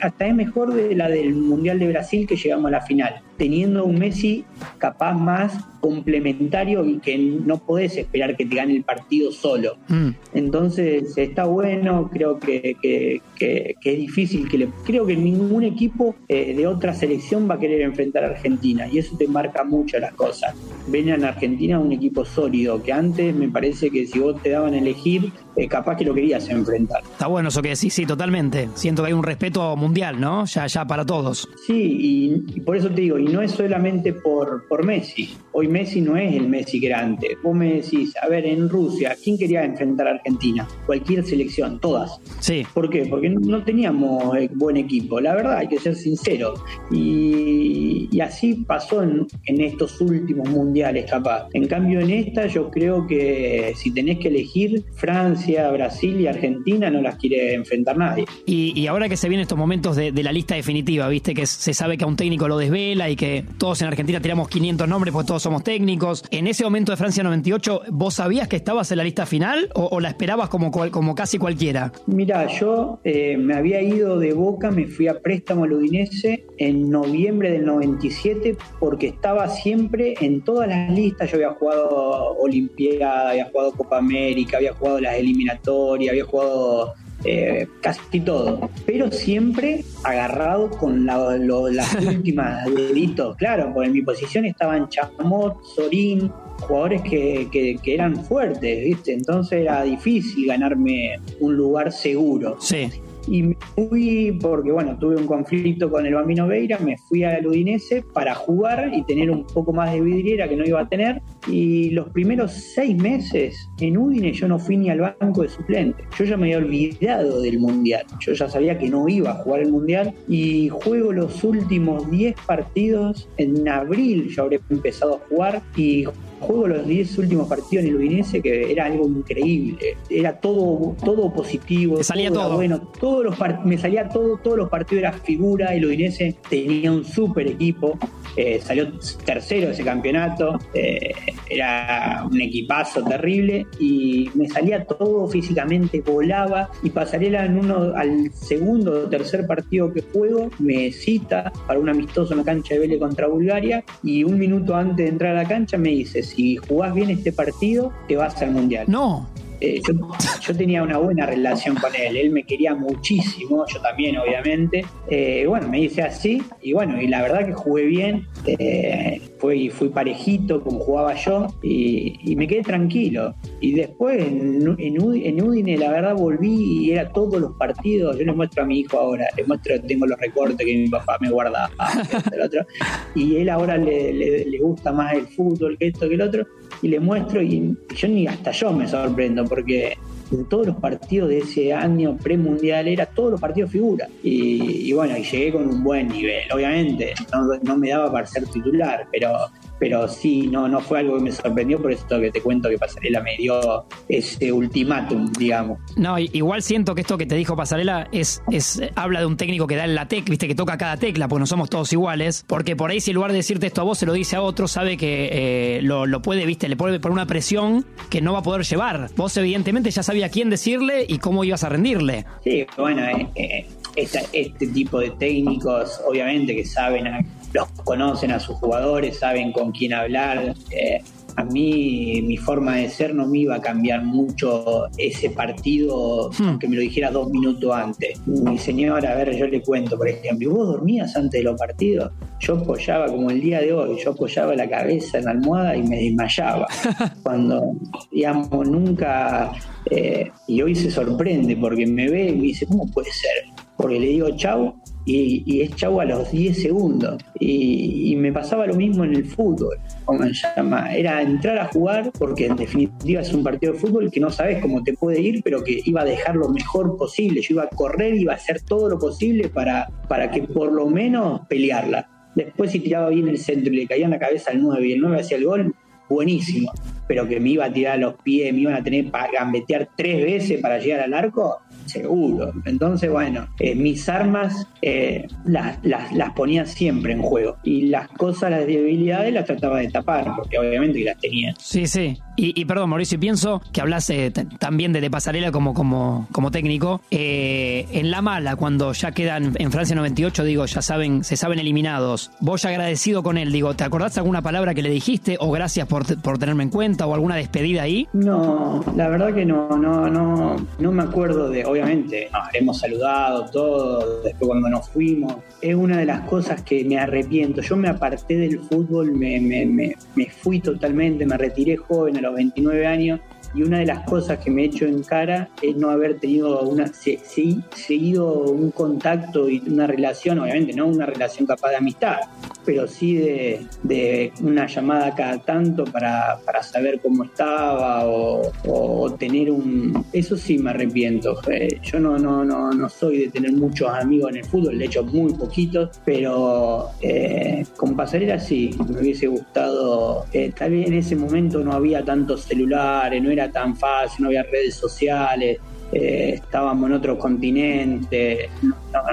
hasta es mejor de la del Mundial de Brasil que llegamos a la final, teniendo un Messi capaz más complementario y que no podés esperar que te gane el partido solo. Mm. Entonces está bueno, creo que, que, es difícil, que le, creo que ningún equipo eh, de otra selección va a querer enfrentar a Argentina y eso te marca mucho las cosas. Ven en Argentina un equipo sólido, que antes me parece que si vos te daban a elegir, eh, capaz que lo querías enfrentar. Está bueno eso que sí, sí, totalmente. Siento que hay un respeto mundial, ¿no? Ya, ya para todos. Sí, y, por eso te digo, y no es solamente por, por Messi. Hoy Messi no es el Messi grande. Vos me decís, a ver, en Rusia, ¿quién quería enfrentar a Argentina? Cualquier selección, todas. Sí. ¿Por qué? Porque no teníamos eh, buen equipo. La verdad, hay que ser sincero. Y, así pasó en, en estos últimos mundiales, capaz. En cambio, en esta, yo creo que si tenés que elegir, Francia, Brasil y Argentina no las quiere enfrentar nadie. Y, ahora que se vienen estos momentos de, la lista definitiva, viste que se sabe que a un técnico lo desvela y que todos en Argentina tiramos 500 nombres porque todos somos técnicos. En ese momento de Francia 98, ¿vos sabías que estabas en la lista final o, la esperabas como, como casi cualquiera? Mira, yo eh, me había ido de Boca, me fui a préstamo al Udinese en noviembre del 97 porque estaba siempre en todas las listas. Yo había jugado Olimpiada, había jugado Copa América, había jugado las eliminatorias eliminatoria, había jugado eh, casi todo, pero siempre agarrado con las últimas deditos. Claro, porque en mi posición estaban Chamot, Sorín, jugadores que, que, eran fuertes, ¿viste? Entonces era difícil ganarme un lugar seguro. Sí y me fui porque, bueno, tuve un conflicto con el Bambino Veira, me fui al Udinese para jugar y tener un poco más de vidriera que no iba a tener. Y los primeros seis meses en Udine yo no fui ni al banco de suplente. Yo ya me había olvidado del Mundial. Yo ya sabía que no iba a jugar el Mundial y juego los últimos 10 partidos en abril. Yo habré empezado a jugar y juego los 10 últimos partidos en el Udinese que era algo increíble. Era todo, todo positivo. salía todo. Bueno, todos los me salía todo, todos los partidos era figura. El Udinese tenía un súper equipo. Eh, salió tercero de ese campeonato. Eh, era un equipazo terrible. Y me salía todo físicamente, volaba. Y Pasarela en uno al segundo o tercer partido que juego, me cita para un amistoso en la cancha de Vélez contra Bulgaria. Y un minuto antes de entrar a la cancha me dice: si jugás bien este partido, te vas al mundial. No. Eh, yo, tenía una buena relación con él, él me quería muchísimo, yo también obviamente. Eh, bueno, me dice así y bueno, y la verdad que jugué bien, eh, fui, parejito como jugaba yo y, me quedé tranquilo. Y después en, Udine la verdad volví y era todos los partidos, yo le muestro a mi hijo ahora, le muestro, tengo los recortes que mi papá me guardaba, y él ahora le, le gusta más el fútbol que esto que el otro y le muestro y yo ni hasta yo me sorprendo porque en todos los partidos de ese año premundial era todos los partidos figura. Y, bueno y llegué con un buen nivel obviamente. No, no me daba para ser titular pero pero sí, no, no fue algo que me sorprendió, por esto que te cuento que Pasarela me dio ese ultimátum, digamos. No, igual siento que esto que te dijo Pasarela es, es habla de un técnico que da en la tecla, viste, que toca cada tecla, pues no somos todos iguales, porque por ahí si en lugar de decirte esto a vos se lo dice a otro, sabe que eh, lo, lo, puede, viste, le puede poner una presión que no va a poder llevar. Vos evidentemente ya sabía quién decirle y cómo ibas a rendirle. Sí, bueno, eh, eh, este tipo de técnicos obviamente que saben los conocen a sus jugadores, saben con quién hablar. Eh, a mí mi forma de ser no me iba a cambiar mucho ese partido, Hmm. aunque me lo dijera dos minutos antes. Mi señora, a ver, yo le cuento, por ejemplo, ¿y vos dormías antes de los partidos? Yo apoyaba, como el día de hoy, yo apoyaba la cabeza en la almohada y me desmayaba. Cuando, digamos, nunca... eh, y hoy se sorprende porque me ve y me dice, ¿cómo puede ser? Porque le digo chau y, y es chau a los 10 segundos. Y, y me pasaba lo mismo en el fútbol, como se llama. Era entrar a jugar porque en definitiva es un partido de fútbol que no sabes cómo te puede ir, pero que iba a dejar lo mejor posible. Yo iba a correr, iba a hacer todo lo posible para, para que por lo menos pelearla. Después si tiraba bien el centro y le caía en la cabeza al 9 y el 9 hacía el gol, buenísimo. Pero que me iba a tirar a los pies, me iban a tener para gambetear tres veces para llegar al arco, seguro. Entonces, bueno, eh, mis armas eh, las, las, las ponía siempre en juego. Y las cosas, las debilidades, las trataba de tapar, porque obviamente las tenía. Sí, sí. Y, perdón, Mauricio, pienso que hablas eh, también de, pasarela como, como, como técnico. Eh, en la mala, cuando ya quedan en Francia 98, digo, ya saben, se saben eliminados. Vos ya agradecido con él, digo, ¿te acordás de alguna palabra que le dijiste? O gracias por, por tenerme en cuenta, o alguna despedida ahí. No, la verdad que no, no, no, no me acuerdo de, obviamente, nos hemos saludado todo, después cuando nos fuimos, es una de las cosas que me arrepiento. Yo me aparté del fútbol, me, me, me, me fui totalmente, me retiré joven a los 29 años y una de las cosas que me echo en cara es no haber tenido una se- se- seguido un contacto y una relación, obviamente no una relación capaz de amistad, pero sí de, de una llamada cada tanto para, para saber cómo estaba o, o tener un... Eso sí me arrepiento. Eh, Yo no, no, no, no soy de tener muchos amigos en el fútbol, de hecho muy poquitos, pero eh, con Pasarela sí, me hubiese gustado. eh, tal vez en ese momento no había tantos celulares, no era tan fácil, no había redes sociales. eh, estábamos en otro continente,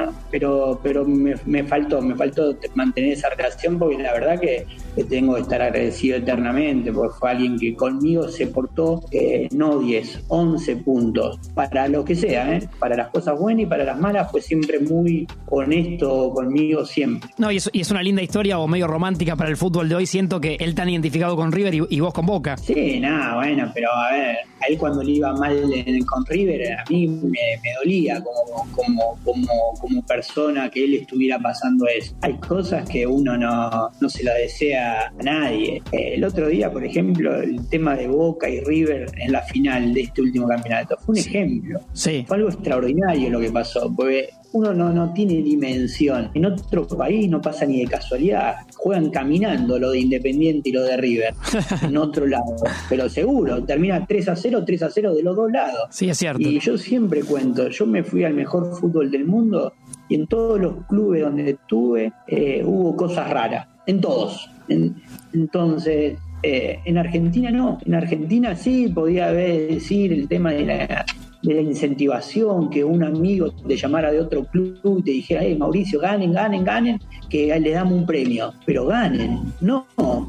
no, pero pero me, me faltó, me faltó mantener esa relación porque la verdad que, que tengo que estar agradecido eternamente porque fue alguien que conmigo se portó eh, no 10, 11 puntos, para lo que sea, ¿eh? para las cosas buenas y para las malas fue siempre muy honesto conmigo siempre. No, y es, y es una linda historia o medio romántica para el fútbol de hoy. Siento que él tan identificado con River y, y vos con Boca. Sí, nada, bueno, pero a ver, a él cuando le iba mal en- con River, a mí me, me dolía como, como, como, como persona que él estuviera pasando eso. Hay cosas que uno no, no se la desea a nadie. Eh, El otro día, por ejemplo, el tema de Boca y River en la final de este último campeonato fue un ejemplo. Sí. Fue algo extraordinario lo que pasó, porque uno no, no tiene dimensión. En otro país no pasa ni de casualidad. Juegan caminando lo de Independiente y lo de River en otro lado. Pero seguro, termina 3 a 0, 3 a 0 de los dos lados. Sí, es cierto. Y yo siempre cuento, yo me fui al mejor fútbol del mundo y en todos los clubes donde estuve eh, hubo cosas raras, en todos. En- entonces, eh, en Argentina no, en Argentina sí podía haber, decir el tema de la, de la incentivación, que un amigo te llamara de otro club y te dijera, hey Mauricio, ganen, ganen, ganen, que le damos un premio, pero ganen, no,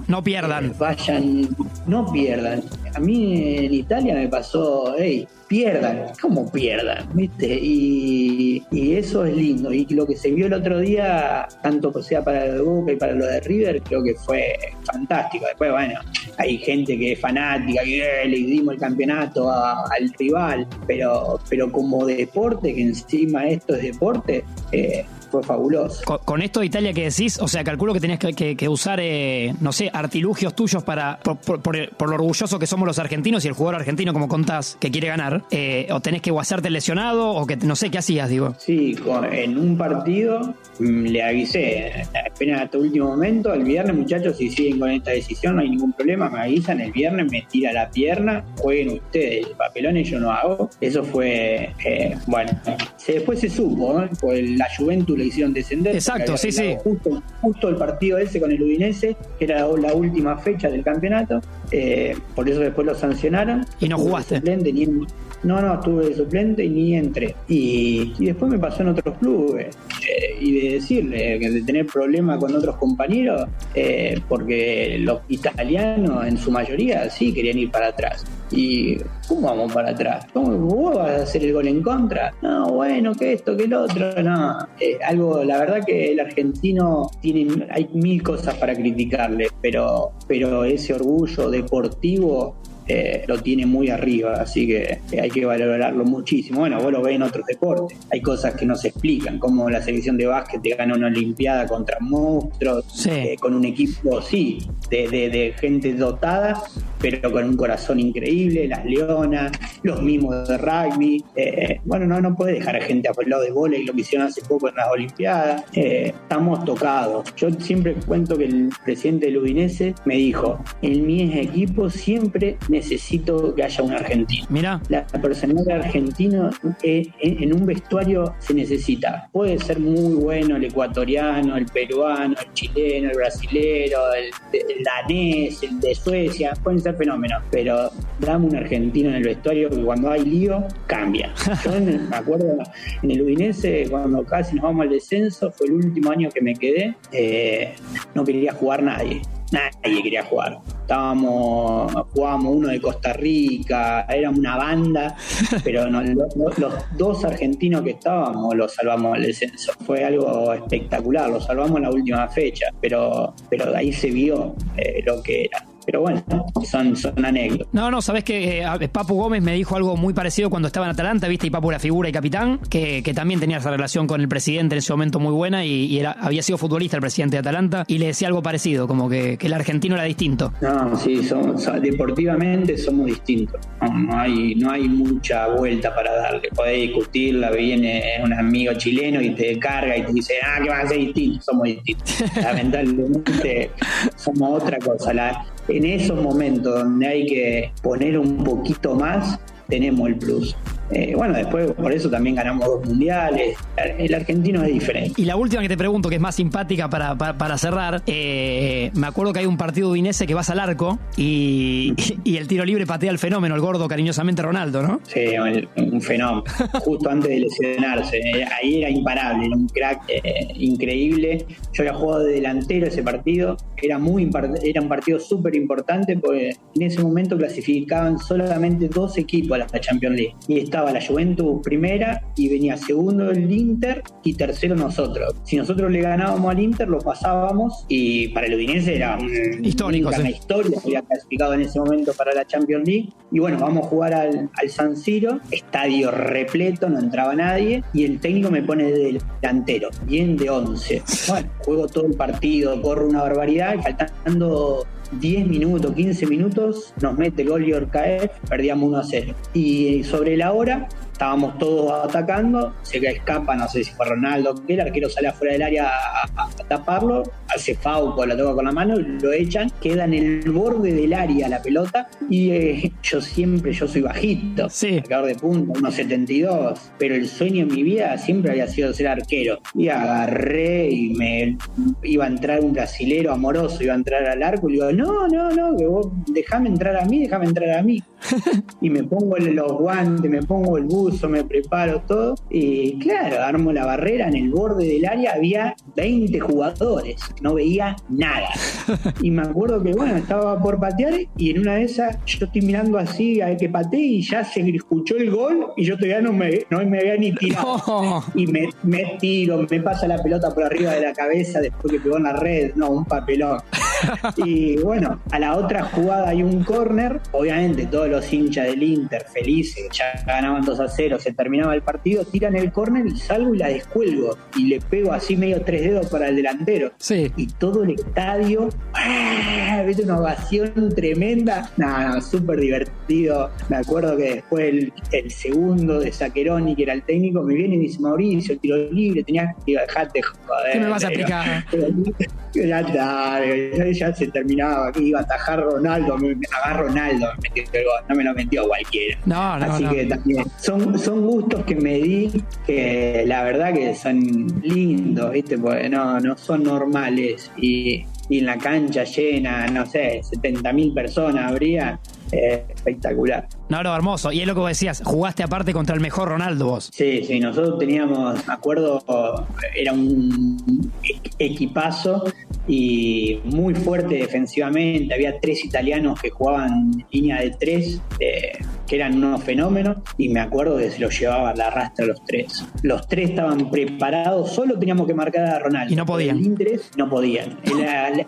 No pierdan. vayan, no pierdan. A mí en Italia me pasó, hey, pierdan, ¿cómo pierdan? ¿Viste? Y, eso es lindo. Y lo que se vio el otro día, tanto sea para lo de Boca y para lo de River, creo que fue fantástico. Después, bueno, hay gente que es fanática, que eh, le dimos el campeonato al rival, pero, pero como deporte, que encima esto es deporte, eh, fue fabuloso. Con, con esto de Italia que decís, o sea, calculo que tenías que, que- que usar, eh, no sé, artilugios tuyos para por, por- por por lo orgulloso que somos los argentinos y el jugador argentino, como contás, que quiere ganar. eh, o tenés que o hacerte lesionado o que no sé qué hacías, digo. Sí, con- en un partido mm, le avisé, apenas hasta último momento, el viernes muchachos, si siguen con esta decisión no hay ningún problema, me avisan, el viernes me tira la pierna, jueguen ustedes, el papelones yo no hago. Eso fue, eh, bueno, se, después se supo, ¿no? Pues la Juventus le hicieron descender. Exacto, sí, ganado Justo, justo el partido ese con el Udinese, que era la, última fecha del campeonato, eh, por eso después lo sancionaron. Y no jugaste. suplente, ni en- no, no, estuve de suplente y ni entré. Y, y después me pasó en otros clubes. eh, y de decirle, que de tener problemas con otros compañeros, eh, porque los italianos en su mayoría sí querían ir para atrás. ¿Y cómo vamos para atrás? ¿Cómo vos vas a hacer el gol en contra? No, bueno, que esto, que el otro, no. Eh, algo, la verdad que el argentino tiene, hay mil cosas para criticarle, pero, pero ese orgullo deportivo eh, lo tiene muy arriba, así que hay que valorarlo muchísimo. Bueno, vos lo ves en otros deportes, hay cosas que no se explican, como la selección de básquet te gana una olimpiada contra monstruos, eh, con un equipo, sí, de, de, gente dotada, pero con un corazón increíble, las leonas, los mismos de rugby. Eh, bueno, no, no puede dejar a gente lado de bola y lo que hicieron hace poco en las Olimpiadas. estamos tocados. Yo siempre cuento que el presidente del Udinese me dijo, en mi equipo siempre necesito que haya un argentino. Mira. La personalidad argentina eh, en un vestuario se necesita. Puede ser muy bueno el ecuatoriano, el peruano, el chileno, el brasilero, el, danés, el de Suecia, pueden ser fenómenos, pero dame un argentino en el vestuario que cuando hay lío cambia. Yo me acuerdo en el Udinese, cuando casi nos vamos al descenso, fue el último año que me quedé, eh, no quería jugar nadie nadie quería jugar. Estábamos, jugábamos uno de Costa Rica, era una banda, pero los dos argentinos que estábamos los salvamos al descenso. Fue algo espectacular, los salvamos en la última fecha, pero, pero ahí se vio eh, lo que era. Pero bueno, son, son anécdotas. No, no, sabes que eh, Papu Gómez me dijo algo muy parecido cuando estaba en Atalanta, viste, y Papu era figura y capitán, que, también tenía esa relación con el presidente en ese momento muy buena y, era, había sido futbolista el presidente de Atalanta y le decía algo parecido, como que, el argentino era distinto. No, sí, deportivamente somos distintos. No, hay, no hay mucha vuelta para darle. Podés discutirla, viene un amigo chileno y te carga y te dice, ah, que vas a ser distinto. Somos distintos. Lamentablemente somos otra cosa. La, en esos momentos donde hay que poner un poquito más, tenemos el plus. Eh, bueno, después por eso también ganamos dos mundiales. El argentino es diferente. Y la última que te pregunto, que es más simpática para, para, cerrar, eh, me acuerdo que hay un partido udinese que vas al arco y, y, el tiro libre patea el fenómeno, el gordo cariñosamente Ronaldo, ¿no? Sí, un fenómeno. Justo antes de lesionarse. Eh, ahí era imparable, era un crack increíble. Yo había jugado de delantero ese partido. Era, muy, era un partido súper importante porque en ese momento clasificaban solamente dos equipos a la Champions League. Y estaba la Juventus primera y venía segundo el Inter y tercero nosotros. Si nosotros le ganábamos al Inter, lo pasábamos y para el Udinese era un, histórico, una historia, había clasificado en ese momento para la Champions League. Y bueno, vamos a jugar al, San Siro, estadio repleto, no entraba nadie y el técnico me pone de delantero, bien de 11. Bueno, juego todo el partido, corro una barbaridad y faltando 10 minutos, 15 minutos, nos mete el gol perdíamos 1 a 0. Y sobre la hora estábamos todos atacando, se escapa, no sé si fue Ronaldo, que el arquero sale afuera del área a, taparlo, hace Fauco, la toca con la mano, lo echan, queda en el borde del área la pelota y eh, yo siempre, yo soy bajito, sí. marcador de punta, 1.72, pero el sueño en mi vida siempre había sido ser arquero. Y agarré y me iba a entrar un brasilero amoroso, iba a entrar al arco y digo, no, no, no, que vos dejame entrar a mí, déjame entrar a mí. Y me pongo los guantes, me pongo el buzo, me preparo todo. Y claro, armo la barrera, en el borde del área había 20 jugadores, no veía nada. Y me acuerdo que, bueno, estaba por patear y en una de esas yo estoy mirando así a que pateé y ya se escuchó el gol y yo todavía no me, no me había ni tirado. Y me, me tiro, me pasa la pelota por arriba de la cabeza después que pegó en la red, no, un papelón. Y bueno, a la otra jugada hay un córner, obviamente todos los hinchas del Inter felices, ya ganaban 2 a 0, se terminaba el partido, tiran el córner y salgo y la descuelgo y le pego así medio tres dedos para el delantero. Sí. Y todo el estadio, ¡ah! ¿viste? Una ovación tremenda. Nada, no, súper divertido. Me acuerdo que después el, segundo de Saqueroni, que era el técnico, me viene y dice, Mauricio, tiro libre, tenías que dejarte joder. ¿Qué me vas a explicar? Ya está, ya se terminaba, que iba a atajar Ronaldo, me, agarro Ronaldo, me metió el gol, no me lo metió cualquiera. No, no, Así que también son, son gustos que me di que la verdad que son lindos, ¿viste? Porque no, no son normales y, y en la cancha llena, no sé, 70 mil personas habría, espectacular. No, no, hermoso. Y es lo que vos decías, jugaste aparte contra el mejor Ronaldo vos. Sí, sí, nosotros teníamos, me acuerdo, era un equipazo y muy fuerte defensivamente. Había tres italianos que jugaban línea de tres, eh, que eran unos fenómenos, y me acuerdo que se los llevaba a la rastra los tres. Los tres estaban preparados, solo teníamos que marcar a Ronaldo. Y no podían. El no podían.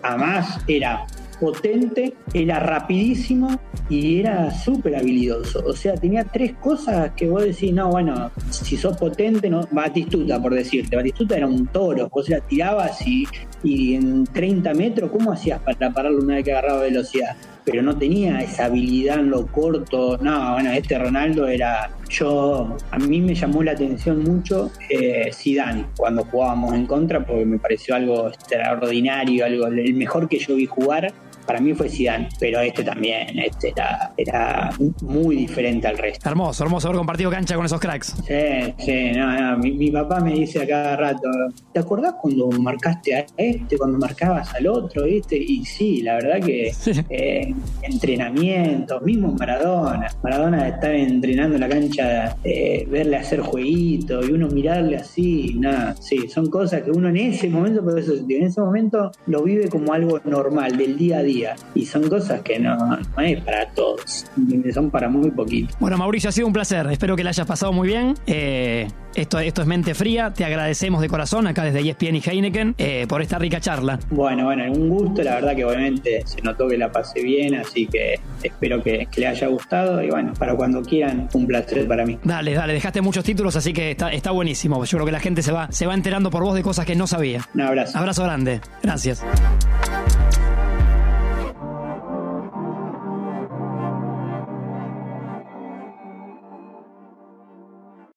además, era potente, era rapidísimo y era súper habilidoso. O sea, tenía tres cosas que vos decís, no, bueno, si sos potente, no, Batistuta, por decirte. Batistuta era un toro, vos la tirabas y, y en 30 metros, ¿cómo hacías para pararlo una vez que agarraba velocidad? pero no tenía esa habilidad en lo corto. No, bueno, este Ronaldo era. Yo, a mí me llamó la atención mucho eh, Zidane cuando jugábamos en contra, porque me pareció algo extraordinario, algo el mejor que yo vi jugar para mí fue Zidane, pero este también, este era, era muy diferente al resto. Hermoso, hermoso haber compartido cancha con esos cracks. Sí, sí, no, no. Mi, papá me dice a cada rato, ¿te acordás cuando marcaste a este, cuando marcabas al otro, viste? Y sí, la verdad que eh, entrenamientos, mismo Maradona, Maradona de estar entrenando en la cancha, eh, verle hacer jueguito y uno mirarle así, nada, sí, son cosas que uno en ese momento, por eso, en ese momento lo vive como algo normal, del día a día y son cosas que no, no es para todos, son para muy poquitos. Bueno, Mauricio, ha sido un placer. Espero que la hayas pasado muy bien. Eh, esto, esto es Mente Fría. Te agradecemos de corazón acá desde ESPN y Heineken eh, por esta rica charla. Bueno, bueno, un gusto. La verdad que obviamente se notó que la pasé bien, así que espero que, que le haya gustado. Y bueno, para cuando quieran, un placer para mí. Dale, dale, dejaste muchos títulos, así que está, está buenísimo. Yo creo que la gente se va, se va enterando por vos de cosas que no sabía. Un abrazo. Abrazo grande. Gracias.